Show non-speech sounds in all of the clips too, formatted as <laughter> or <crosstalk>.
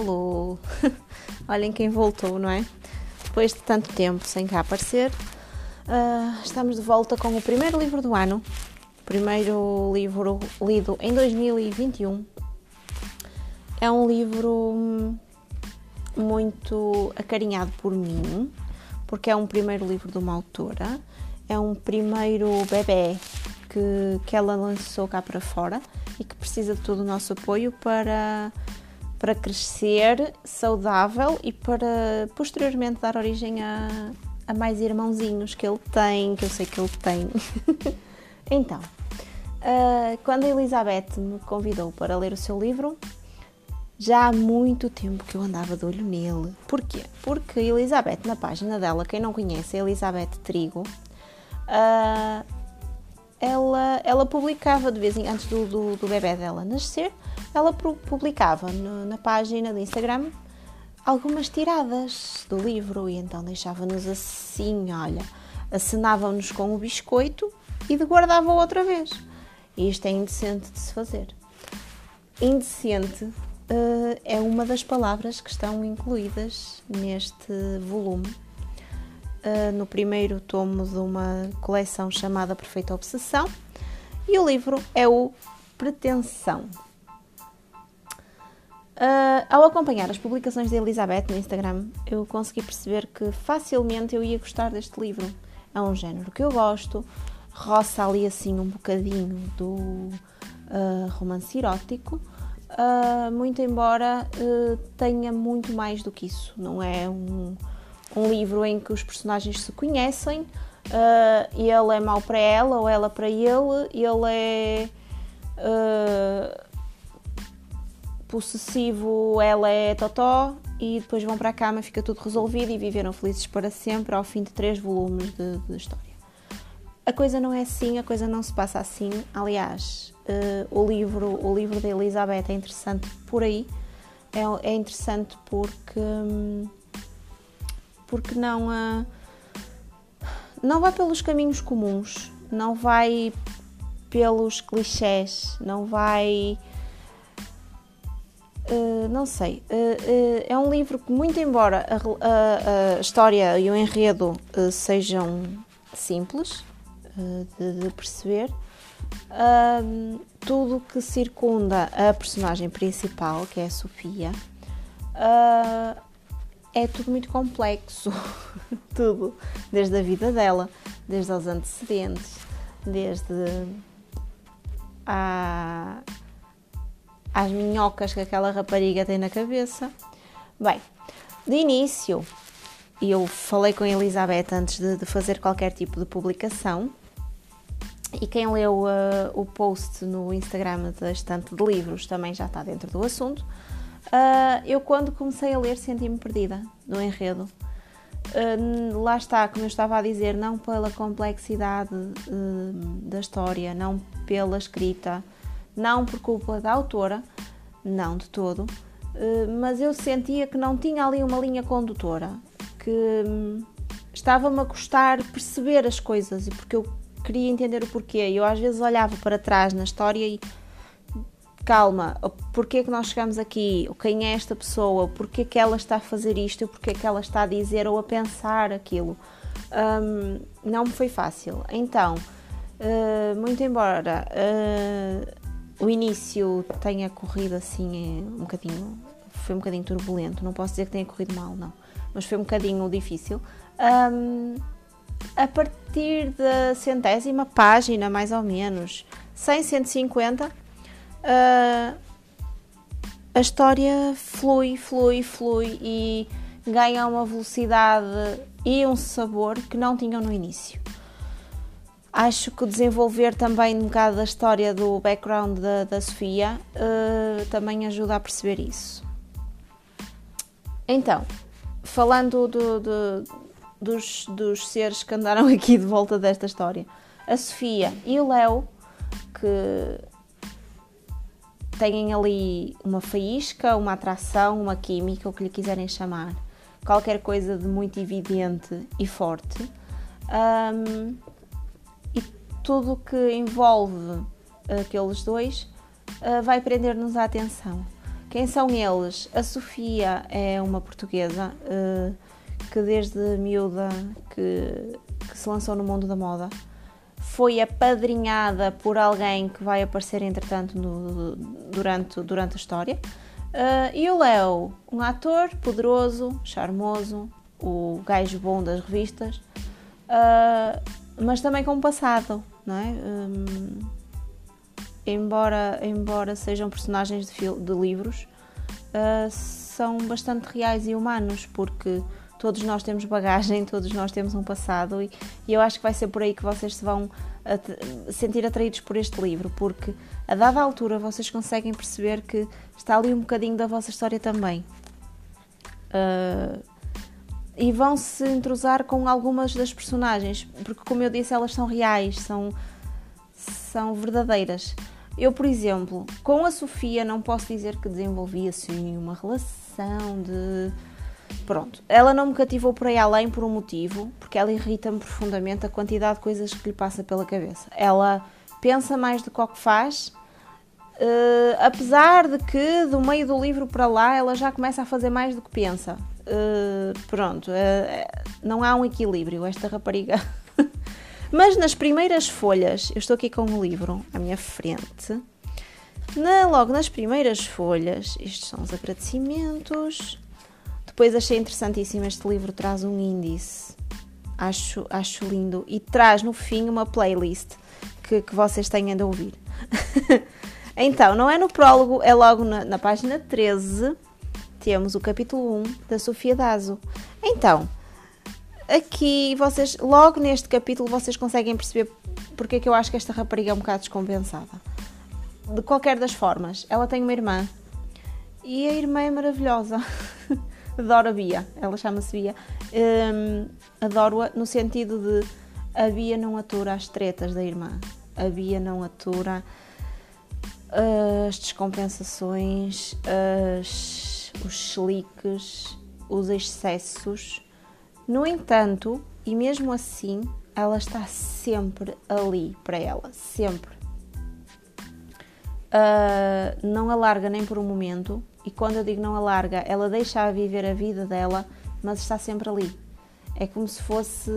Alô! <laughs> Olhem quem voltou, não é? Depois de tanto tempo sem cá aparecer, uh, estamos de volta com o primeiro livro do ano, primeiro livro lido em 2021. É um livro muito acarinhado por mim, porque é um primeiro livro de uma autora, é um primeiro bebê que, que ela lançou cá para fora e que precisa de todo o nosso apoio para, para crescer saudável e para posteriormente dar origem a, a mais irmãozinhos que ele tem, que eu sei que ele tem. <laughs> então, uh, quando a Elizabeth me convidou para ler o seu livro, já há muito tempo que eu andava de olho nele. Porquê? Porque a Elizabeth, na página dela, quem não conhece, é Elizabeth Trigo, uh, ela, ela publicava de vez em antes do, do, do bebê dela nascer, ela publicava no, na página do Instagram algumas tiradas do livro e então deixava-nos assim, olha, acenava-nos com o biscoito e guardava outra vez. E isto é indecente de se fazer. Indecente uh, é uma das palavras que estão incluídas neste volume uh, no primeiro tomo de uma coleção chamada Perfeita Obsessão, e o livro é o Pretensão. Uh, ao acompanhar as publicações de Elizabeth no Instagram, eu consegui perceber que facilmente eu ia gostar deste livro. É um género que eu gosto, roça ali assim um bocadinho do uh, romance erótico, uh, muito embora tenha muito mais do que isso. Não é um, um livro em que os personagens se conhecem, ele é mau para ela ou ela para ele, ele é possessivo, ela é totó e depois vão para a cama, fica tudo resolvido e viveram felizes para sempre ao fim de três volumes de, de história. A coisa não é assim, a coisa não se passa assim. Aliás, uh, o livro, o livro da Elizabeth é interessante por aí. É, é interessante porque porque não, uh, não vai pelos caminhos comuns, não vai pelos clichés, não vai. Uh, não sei. Uh, é um livro que, muito embora a, a, a história e o enredo sejam simples de, de, perceber, tudo que circunda a personagem principal, que é a Sofia, é tudo muito complexo. <laughs> tudo. Desde a vida dela, desde os antecedentes, desde a, às minhocas que aquela rapariga tem na cabeça. Bem, de início, eu falei com a Elizabeth antes de, de fazer qualquer tipo de publicação. E quem leu uh, o post no Instagram da estante de livros também já está dentro do assunto. Uh, eu, quando comecei a ler, senti-me perdida no enredo. Uh, lá está, como eu estava a dizer, não pela complexidade uh, da história, não pela escrita, não por culpa da autora, não de todo, mas eu sentia que não tinha ali uma linha condutora, que um, estava-me a custar perceber as coisas e porque eu queria entender o porquê. Eu às vezes olhava para trás na história e calma, porquê é que nós chegamos aqui, quem é esta pessoa, porquê é que ela está a fazer isto, porquê é que ela está a dizer ou a pensar aquilo. Um, não me foi fácil. Então, uh, muito embora uh, o início tenha corrido assim um bocadinho, foi um bocadinho turbulento, não posso dizer que tenha corrido mal, não, mas foi um bocadinho difícil. Um, a partir da centésima página, mais ou menos, 100, 150, uh, a história flui, flui, flui e ganha uma velocidade e um sabor que não tinham no início. Acho que desenvolver também um bocado da história do background da, da Sofia uh, também ajuda a perceber isso. Então, falando do, do, dos, dos seres que andaram <laughs> aqui de volta desta história, a Sofia e o Léo, que têm ali uma faísca, uma atração, uma química, o que lhe quiserem chamar, qualquer coisa de muito evidente e forte. Um, tudo o que envolve aqueles dois uh, vai prender-nos a atenção. Quem são eles? A Sofia é uma portuguesa uh, que desde miúda que, que, se lançou no mundo da moda foi apadrinhada por alguém que vai aparecer entretanto no, durante, durante a história. Uh, e o Léo, um ator poderoso, charmoso, o gajo bom das revistas, uh, mas também com um passado, não é? Um, embora, embora sejam personagens de, de livros, uh, são bastante reais e humanos, porque todos nós temos bagagem, <laughs> todos nós temos um passado, e, e eu acho que vai ser por aí que vocês se vão sentir atraídos por este livro, porque a dada altura vocês conseguem perceber que está ali um bocadinho da vossa história também. Uh, e vão se entrosar com algumas das personagens, porque, como eu disse, elas são reais, são, são verdadeiras. Eu, por exemplo, com a Sofia não posso dizer que desenvolvi assim uma relação de. Pronto, ela não me cativou por aí além por um motivo, porque ela irrita-me profundamente a quantidade de coisas que lhe passa pela cabeça. Ela pensa mais do que o que faz, uh, apesar de que do meio do livro para lá ela já começa a fazer mais do que pensa. Uh, pronto, uh, não há um equilíbrio. Esta rapariga <laughs> Mas nas primeiras folhas, eu estou aqui com o livro à minha frente. Na, logo nas primeiras folhas, estes são os agradecimentos. Depois achei interessantíssimo este livro, traz um índice. Acho, acho lindo. E traz no fim uma playlist que, que vocês tenham de ouvir. <laughs> então, não é no prólogo, é logo na, na página 13. Temos o capítulo 1 da Sofia Dazo. Então, aqui vocês, logo neste capítulo, vocês conseguem perceber porque é que eu acho que esta rapariga é um bocado descompensada. De qualquer das formas, ela tem uma irmã e a irmã é maravilhosa. <laughs> Adoro a Bia, ela chama-se Bia. Um, Adoro-a no sentido de a Bia não atura as tretas da irmã, a Bia não atura as descompensações, as, os slicks, os excessos no entanto, e mesmo assim, ela está sempre ali para ela, sempre. Uh, não alarga nem por um momento, e quando eu digo não alarga, ela deixa-a viver a vida dela, mas está sempre ali. É como se fosse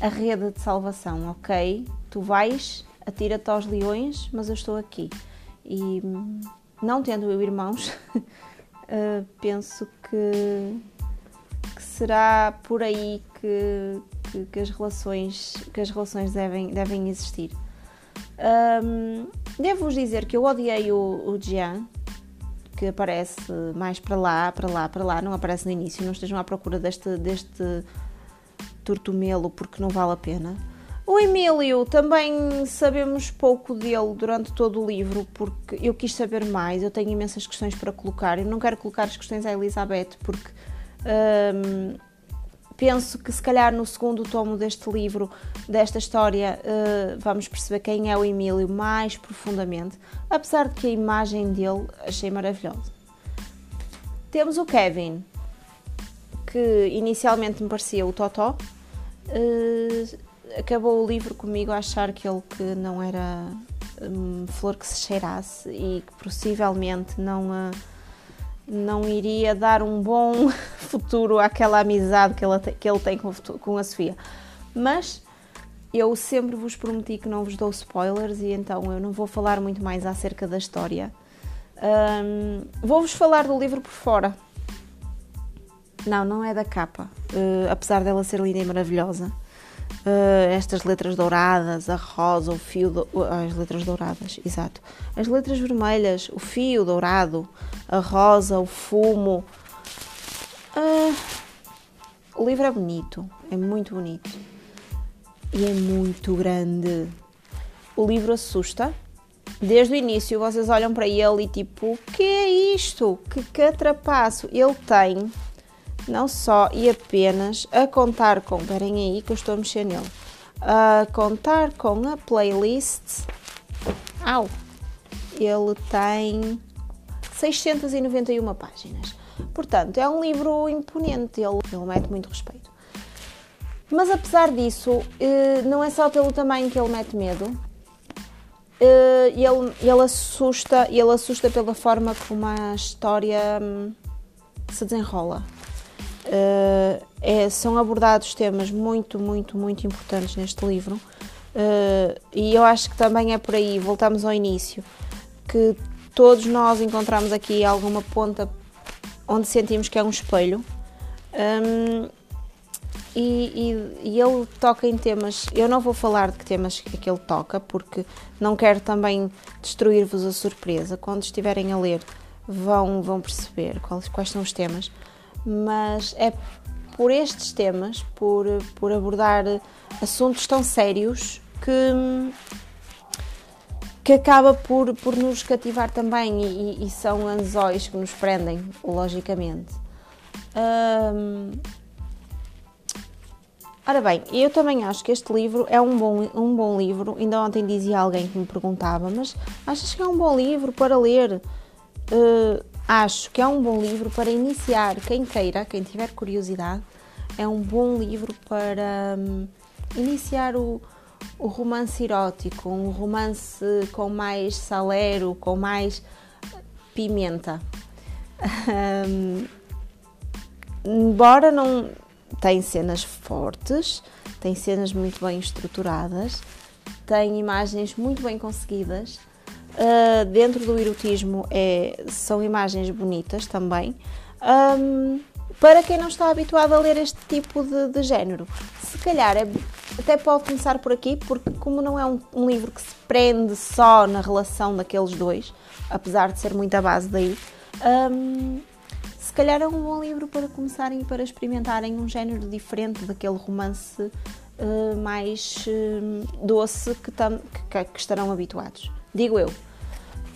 a rede de salvação, ok? Tu vais, atira-te aos leões, mas eu estou aqui. E não tendo eu irmãos, <laughs> uh, penso que que será por aí que, que, que, as relações, que as relações devem, devem existir. Um, Devo-vos dizer que eu odiei o, o Jian, que aparece mais para lá, para lá, para lá, não aparece no início, não estejam à procura deste, deste tortomelo porque não vale a pena. O Emílio também sabemos pouco dele durante todo o livro porque eu quis saber mais, eu tenho imensas questões para colocar, eu não quero colocar as questões à Elizabeth porque um, penso que se calhar no segundo tomo deste livro, desta história, uh, vamos perceber quem é o Emílio mais profundamente, apesar de que a imagem dele achei maravilhosa. Temos o Kevin, que inicialmente me parecia o Totó, uh, acabou o livro comigo a achar que ele que não era um, flor que se cheirasse e que possivelmente não. Uh, não iria dar um bom <laughs> futuro àquela amizade que ele, que ele tem com, com a Sofia. Mas eu sempre vos prometi que não vos dou spoilers e então eu não vou falar muito mais acerca da história. Um, Vou-vos falar do livro por fora. Não, não é da capa, uh, apesar dela ser linda e maravilhosa. Uh, estas letras douradas, a rosa, o fio. Do... as letras douradas, exato. As letras vermelhas, o fio dourado, a rosa, o fumo. Uh, o livro é bonito, é muito bonito. E é muito grande. O livro assusta. Desde o início vocês olham para ele e tipo, o que é isto? Que catrapaço! Ele tem não só e apenas a contar com, esperem aí que eu estou a mexer nele, a contar com a playlist, au, ele tem 691 páginas. Portanto, é um livro imponente, ele, ele mete muito respeito. Mas apesar disso, eh, não é só pelo tamanho que ele mete medo, uh, ele, ele, assusta, ele assusta pela forma como a história um, se desenrola. Uh, é, são abordados temas muito, muito, muito importantes neste livro uh, e eu acho que também é por aí, voltamos ao início, que todos nós encontramos aqui alguma ponta onde sentimos que é um espelho. Um, e, e, e, ele toca em temas. Eu não vou falar de que temas é que ele toca, porque não quero também destruir-vos a surpresa. Quando estiverem a ler, vão, vão perceber quais, quais são os temas. Mas é por estes temas, por, por abordar assuntos tão sérios, que, que acaba por, por nos cativar também. E, e são anzóis que nos prendem, logicamente. Um, Ora bem, eu também acho que este livro é um bom, um bom livro. Ainda ontem dizia alguém que me perguntava, mas achas que é um bom livro para ler? Uh, acho que é um bom livro para iniciar. Quem queira, quem tiver curiosidade, é um bom livro para um, iniciar o, o romance erótico, um romance com mais salero, com mais pimenta. Um, embora não tem cenas fortes, tem cenas muito bem estruturadas, tem imagens muito bem conseguidas. Uh, dentro do erotismo é, são imagens bonitas também. Um, para quem não está habituado a ler este tipo de, de género, se calhar é, até pode começar por aqui, porque como não é um, um, livro que se prende só na relação daqueles dois, apesar de ser muito à base daí, um, calhar é um bom livro para começarem e para experimentarem um género diferente daquele romance uh, mais uh, doce que, que, que, estarão habituados. Digo eu.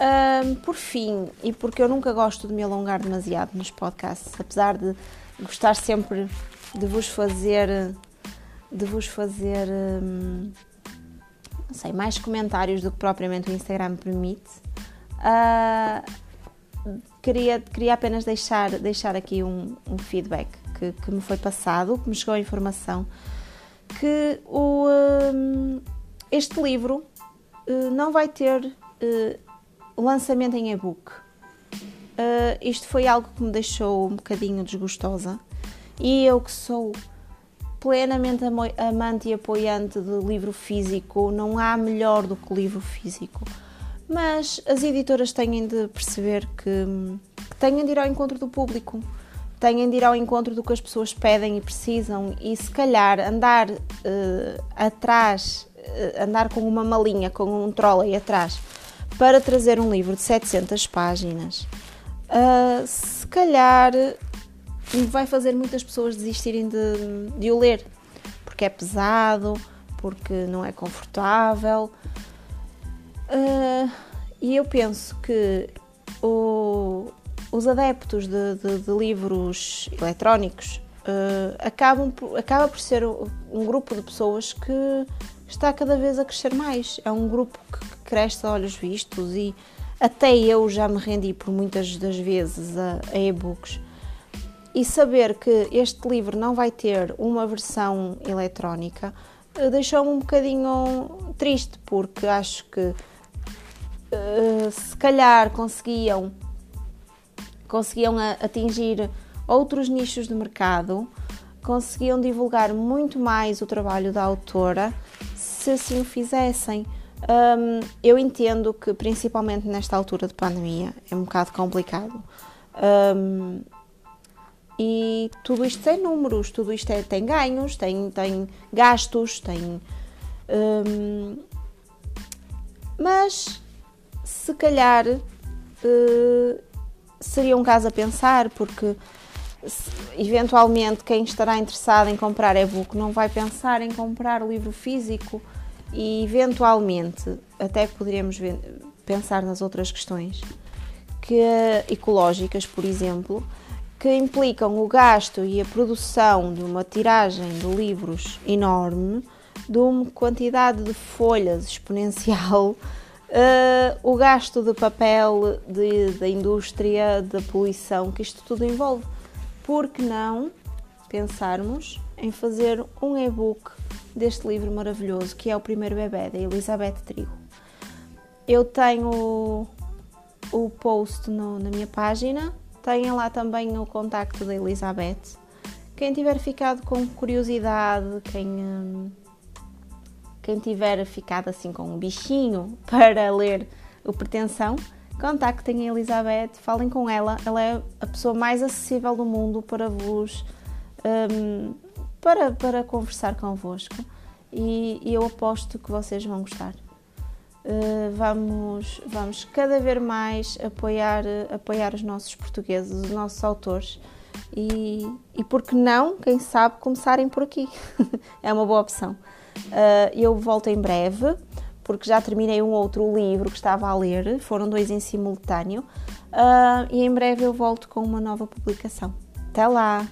Uh, por fim, e porque eu nunca gosto de me alongar demasiado nos podcasts, apesar de gostar sempre de vos fazer de vos fazer hum, não sei, mais comentários do que propriamente o Instagram permite. Uh, queria, queria apenas deixar, deixar aqui um, um feedback que, que, me foi passado, que me chegou a informação, que o, um, este livro uh, não vai ter uh, lançamento em e-book. Uh, isto foi algo que me deixou um bocadinho desgostosa e eu que sou plenamente amante e apoiante do livro físico, não há melhor do que livro físico mas as editoras têm de perceber que, que têm de ir ao encontro do público, têm de ir ao encontro do que as pessoas pedem e precisam e se calhar andar uh, atrás, uh, andar com uma malinha, com um trolley atrás para trazer um livro de 700 páginas, uh, se calhar vai fazer muitas pessoas desistirem de, de o ler, porque é pesado, porque não é confortável. Uh, e eu penso que o, os adeptos de, de, de livros eletrónicos uh, acabam acaba por ser um grupo de pessoas que está cada vez a crescer mais. É um grupo que cresce a olhos vistos e até eu já me rendi por muitas das vezes a, a e-books. E saber que este livro não vai ter uma versão eletrónica uh, deixou-me um bocadinho triste, porque acho que eh, se calhar conseguiam, conseguiam atingir outros nichos de mercado, conseguiam divulgar muito mais o trabalho da autora se assim o fizessem. Um, eu entendo que, principalmente nesta altura de pandemia, é um bocado complicado. Um, e tudo isto tem números, tudo isto é, tem ganhos, tem, tem gastos, tem. Um, mas se calhar uh, seria um caso a pensar, porque se, eventualmente quem estará interessado em comprar e-book não vai pensar em comprar o livro físico e eventualmente até poderíamos pensar nas outras questões que ecológicas, por exemplo, que implicam o gasto e a produção de uma tiragem de livros enorme, de uma quantidade de folhas exponencial Uh, <laughs> o gasto de papel, de, da indústria, da poluição que isto tudo envolve. Por que não pensarmos em fazer um e-book deste livro maravilhoso que é o primeiro bebê da Elizabeth Trigo? eu tenho o, post no, na minha página, tenho lá também o contacto da Elizabeth. Quem tiver ficado com curiosidade, quem, hum, quem tiver ficado assim com um bichinho <laughs> para ler o Pretensão, contactem a Elizabeth, falem com ela. Ela é a pessoa mais acessível do mundo para vos um, para, para conversar convosco e, e eu aposto que vocês vão gostar. Uh, vamos, vamos cada vez mais apoiar, apoiar os nossos portugueses, os nossos autores e, e por que não, quem sabe, começarem por aqui. <laughs> é uma boa opção. Uh, eu volto em breve, porque já terminei um outro livro que estava a ler, foram dois em simultâneo, uh, e em breve eu volto com uma nova publicação. Até lá!